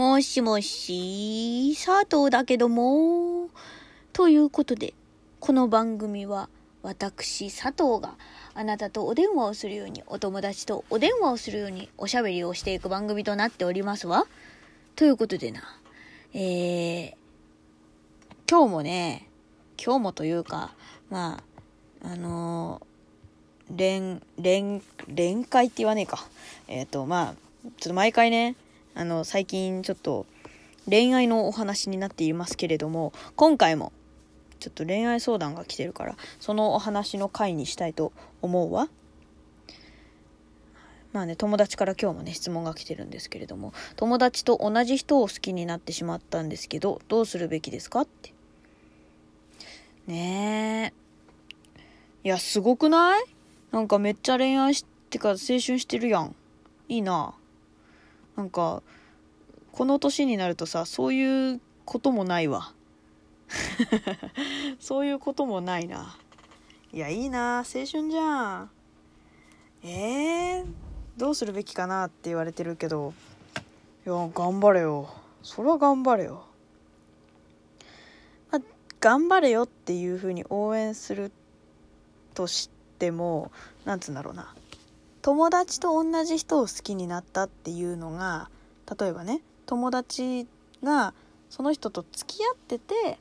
もしもし、佐藤だけども。ということで、この番組は私佐藤があなたとお電話をするようにお友達とお電話をするようにおしゃべりをしていく番組となっておりますわ。ということでな、えー、今日もね、今日もというか、まあ、あのー、連、連、連会って言わねえか。えっ、ー、と、まあ、ちょっと毎回ね、あの、最近ちょっと恋愛のお話になっていますけれども、今回もちょっと恋愛相談が来てるから、そのお話の回にしたいと思うわ。まあね、友達から今日もね、質問が来てるんですけれども、友達と同じ人を好きになってしまったんですけど、どうするべきですかって。ねえ。いや、すごくない？なんかめっちゃ恋愛してか青春してるやん。いいな。なんか、この年になるとさ、そういうこともないわ。そういうこともないな。いや、いいな。青春じゃん。えー、どうするべきかなって言われてるけど、いや、頑張れよ。それは頑張れよ。まあ、頑張れよっていうふうに応援するとしても、なんつうんだろうな。友達と同じ人を好きになったっていうのが例えばね友達がその人と付き合ってて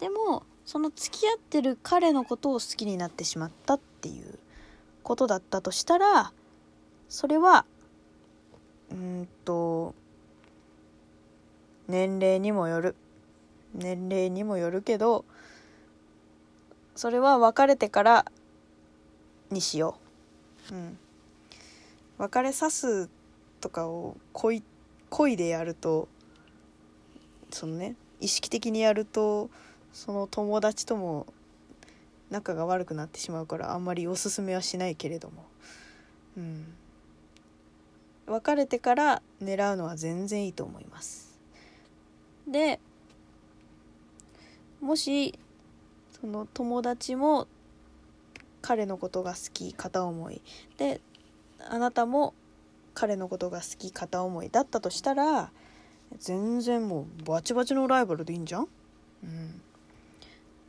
でもその付き合ってる彼のことを好きになってしまったっていうことだったとしたらそれはうんと年齢にもよる。年齢にもよるけどそれは別れてからにしよう。うん、別れさすとかを恋恋でやるとそのね意識的にやるとその友達とも仲が悪くなってしまうからあんまりおすすめはしないけれども、うん、別れてから狙うのは全然いいと思います。でもしその友達も彼のことが好き片思い。であなたも彼のことが好き片思いだったとしたら全然もうバチバチのライバルでいいんじゃん、うん、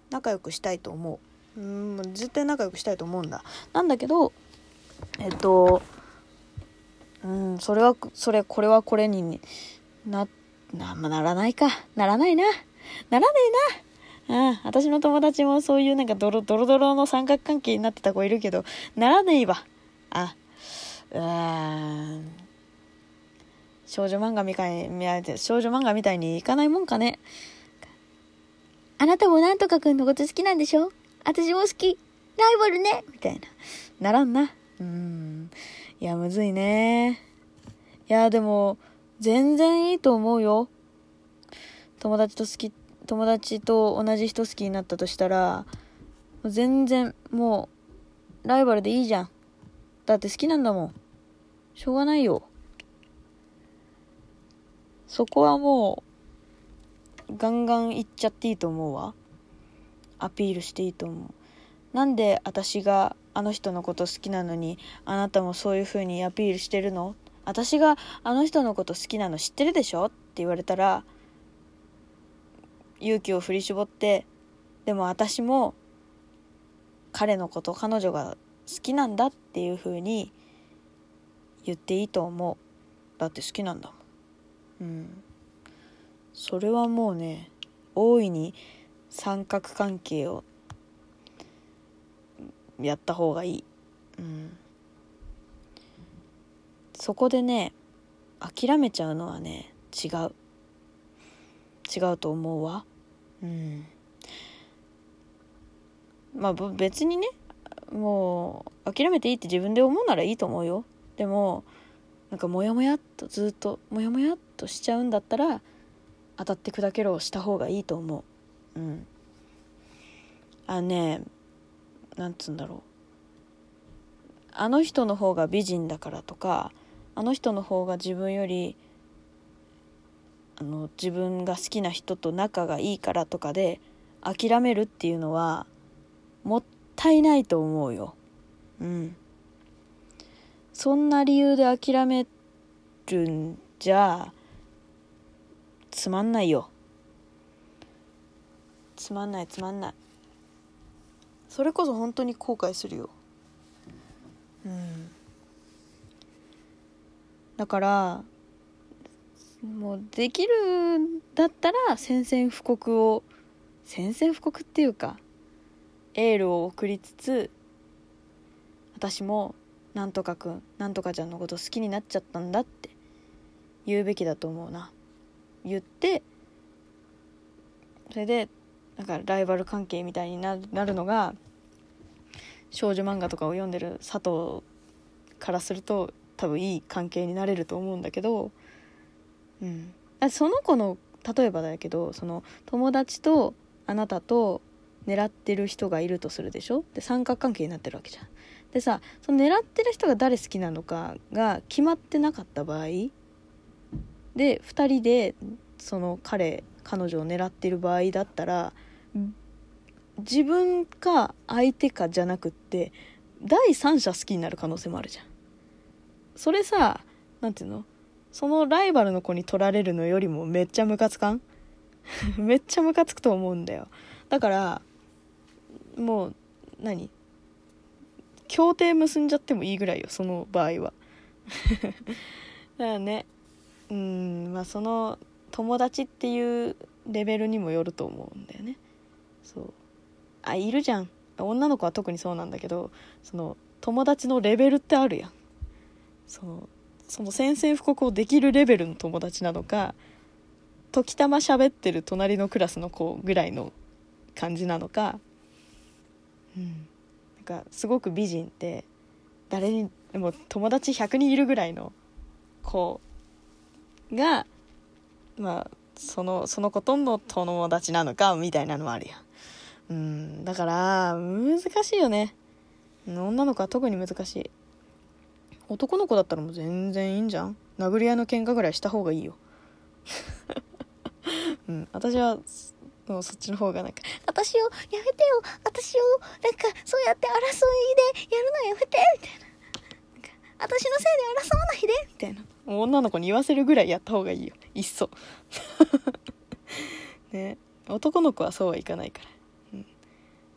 仲良くしたいと思う。うん絶対仲良くしたいと思うんだ。なんだけどえっとうんそれはそれこれはこれになな,、まならないか。ならないな。ならねえな。ああ、私の友達もそういうなんかドロドロドロの三角関係になってた子いるけど、ならねえわ。あ、うーん。少女漫画みたいに、少女漫画みたいにいかないもんかね。あなたもなんとかくんのこと好きなんでしょ？私も好き。ライバルね？みたいな。ならんな。うん。いや、むずいね。いや、でも、全然いいと思うよ。友達と好きって友達と同じ人好きになったとしたら、全然もう、ライバルでいいじゃん。だって好きなんだもん。しょうがないよ。そこはもう、ガンガンいっちゃっていいと思うわ。アピールしていいと思う。なんで私があの人のこと好きなのに、あなたもそういう風にアピールしてるの？私があの人のこと好きなの知ってるでしょ？って言われたら、勇気を振り絞ってでも私も彼のこと彼女が好きなんだっていう風に言っていいと思う。だって好きなんだもん。うん。それはもうね大いに三角関係をやった方がいい。うん。そこでね諦めちゃうのはね違う。違うと思うわ。うん。まあ別にねもう諦めていいって自分で思うならいいと思うよ。でもなんかモヤモヤっとずっとモヤモヤっとしちゃうんだったら当たって砕けろをした方がいいと思う。うん。あねなんつうんだろう。あの人の方が美人だからとかあの人の方が自分よりあの自分が好きな人と仲がいいからとかで諦めるっていうのはもったいないと思うよ。うん。そんな理由で諦めるんじゃつまんないよつまんないつまんないそれこそ本当に後悔するようんだからもうできるんだったら宣戦布告を宣戦布告っていうかエールを送りつつ私もなんとかくんなんとかちゃんのこと好きになっちゃったんだって言うべきだと思うな。言ってそれでなんかライバル関係みたいになるのが少女漫画とかを読んでる佐藤からすると多分いい関係になれると思うんだけど、うん、その子の例えばだけどその友達とあなたと狙ってる人がいるとするでしょ？で三角関係になってるわけじゃん。でさその狙ってる人が誰好きなのかが決まってなかった場合で2人でその彼彼女を狙ってる場合だったら自分か相手かじゃなくって第三者好きになる可能性もあるじゃん。それさ何ていうの？そのライバルの子に取られるのよりもめっちゃムカつかん？めっちゃムカつくと思うんだよ。だからもう何？協定結んじゃってもいいぐらいよその場合は。だからねうんまあその友達っていうレベルにもよると思うんだよね。そう。あいるじゃん。女の子は特にそうなんだけどその友達のレベルってあるやん。そのその宣戦布告をできるレベルの友達なのか時たま喋ってる隣のクラスの子ぐらいの感じなのかうん。なんかすごく美人って誰にでも友達100人いるぐらいの子がまあそのその子との友達なのかみたいなのもあるやん。うん。だから難しいよね。女の子は特に難しい。男の子だったらもう全然いいんじゃん？殴り合いの喧嘩ぐらいした方がいいよ。うん私はもうそっちの方がなんか私をやめてよ。私をなんかそうやって争いでやるのやめてみたいな。なんか私のせいで争わないで。みたいな。女の子に言わせるぐらいやった方がいいよ。いっそ。ね。男の子はそうはいかないから、うん、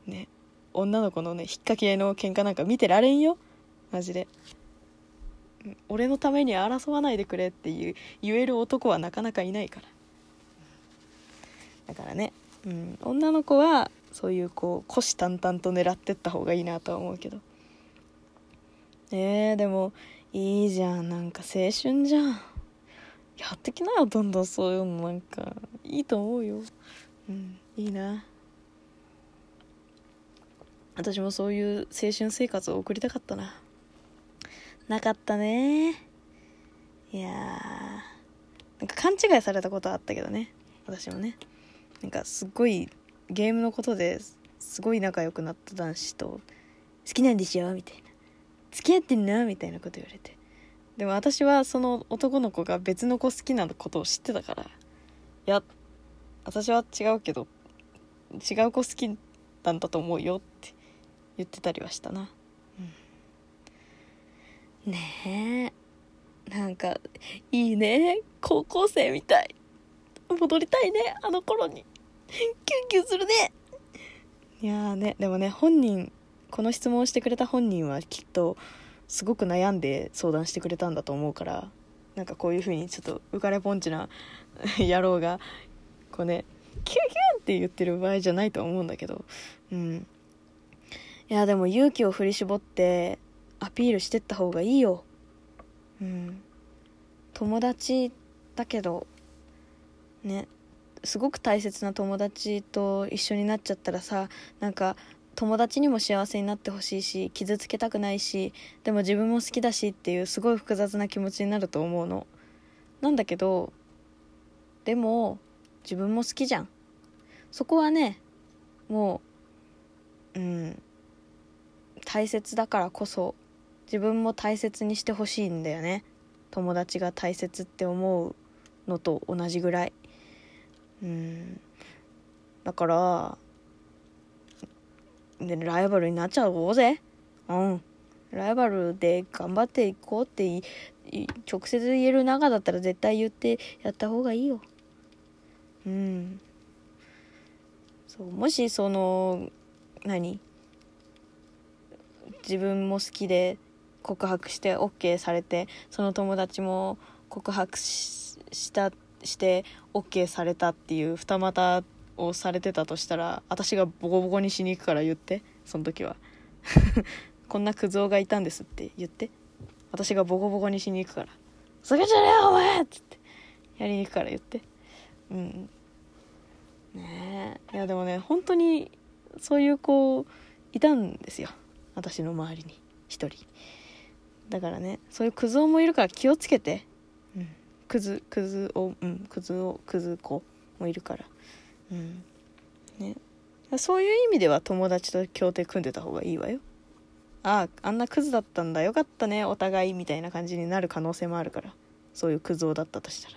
ね。女の子のね引っ掛けの喧嘩なんか見てられんよ。マジで俺のために争わないでくれっていう言える男はなかなかいないから。だからね、うん、女の子はそういうこう虎視眈々と狙ってった方がいいなとは思うけど。えー、でもいいじゃん。なんか青春じゃん。やってきなよどんどんそういうの。なんかいいと思うよ。うん。いいな。私もそういう青春生活を送りたかったな。なかったね。いやなんか勘違いされたことはあったけどね。私もね。なんかすっごいゲームのことですごい仲良くなった男子と好きなんでしょみたいな。付き合ってんのみたいなこと言われて。でも私はその男の子が別の子好きなことを知ってたから。いや私は違うけど違う子好きなんだと思うよって言ってたりはしたな、ねえ。なんかいいね。高校生みたい。戻りたいねあの頃に。キュンキュンするね。いやねでもね本人この質問をしてくれた本人はきっとすごく悩んで相談してくれたんだと思うからなんかこういう風にちょっと浮かれポンチな 野郎がこうねキュンキュンって言ってる場合じゃないと思うんだけど。うん。いやでも勇気を振り絞ってアピールしてった方がいいよ。うん。友達だけどねすごく大切な友達と一緒になっちゃったらさなんか友達にも幸せになってほしいし傷つけたくないしでも自分も好きだしっていうすごい複雑な気持ちになると思うの。なんだけどでも自分も好きじゃん。そこはねもううん大切だからこそ自分も大切にしてほしいんだよね。友達が大切って思うのと同じぐらい。うん。だからでライバルになっちゃおうぜ。うん。ライバルで頑張っていこうって直接言える仲だったら絶対言ってやった方がいいよ。うん。そうもしその何？自分も好きで告白して OK されてその友達も告白したして OK されたっていう二股をされてたとしたら私がボコボコにしに行くから言ってその時は。こんなクズ男がいたんですって言って私がボコボコにしに行くから「それじゃねえお前!」っつってやりに行くから言って。うん。ねえ。いやでもね本当にそういう子いたんですよ。私の周りに一人。だからねそういうクズ男もいるから気をつけて。うん。クズクズをうんクズをクズ子もいるから。うん。ね。そういう意味では友達と協定組んでた方がいいわよ。あああんなクズだったんだよかったねお互いみたいな感じになる可能性もあるから。そういうクズ男だったとしたら。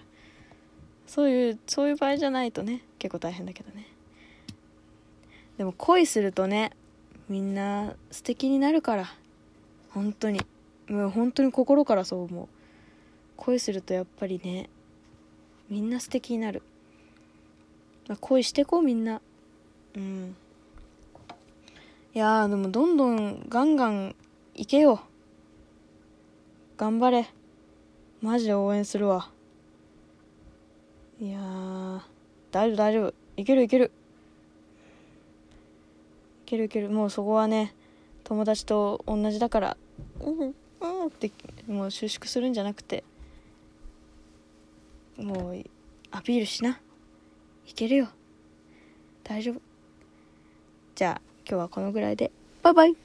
そういうそういう場合じゃないとね結構大変だけどね。でも恋するとねみんな素敵になるから。本当に。もう本当に心からそう思う。恋するとやっぱりねみんな素敵になる、まあ、恋してこうみんな。うん。いやでもどんどんガンガンいけよ。頑張れ。マジで応援するわ。いや大丈夫大丈夫。いけるいける。いけるいける。もうそこはね友達と同じだから。うん。ってもう収縮するんじゃなくてもうアピールしな。いけるよ。大丈夫。じゃあ今日はこのぐらいで。バイバイ。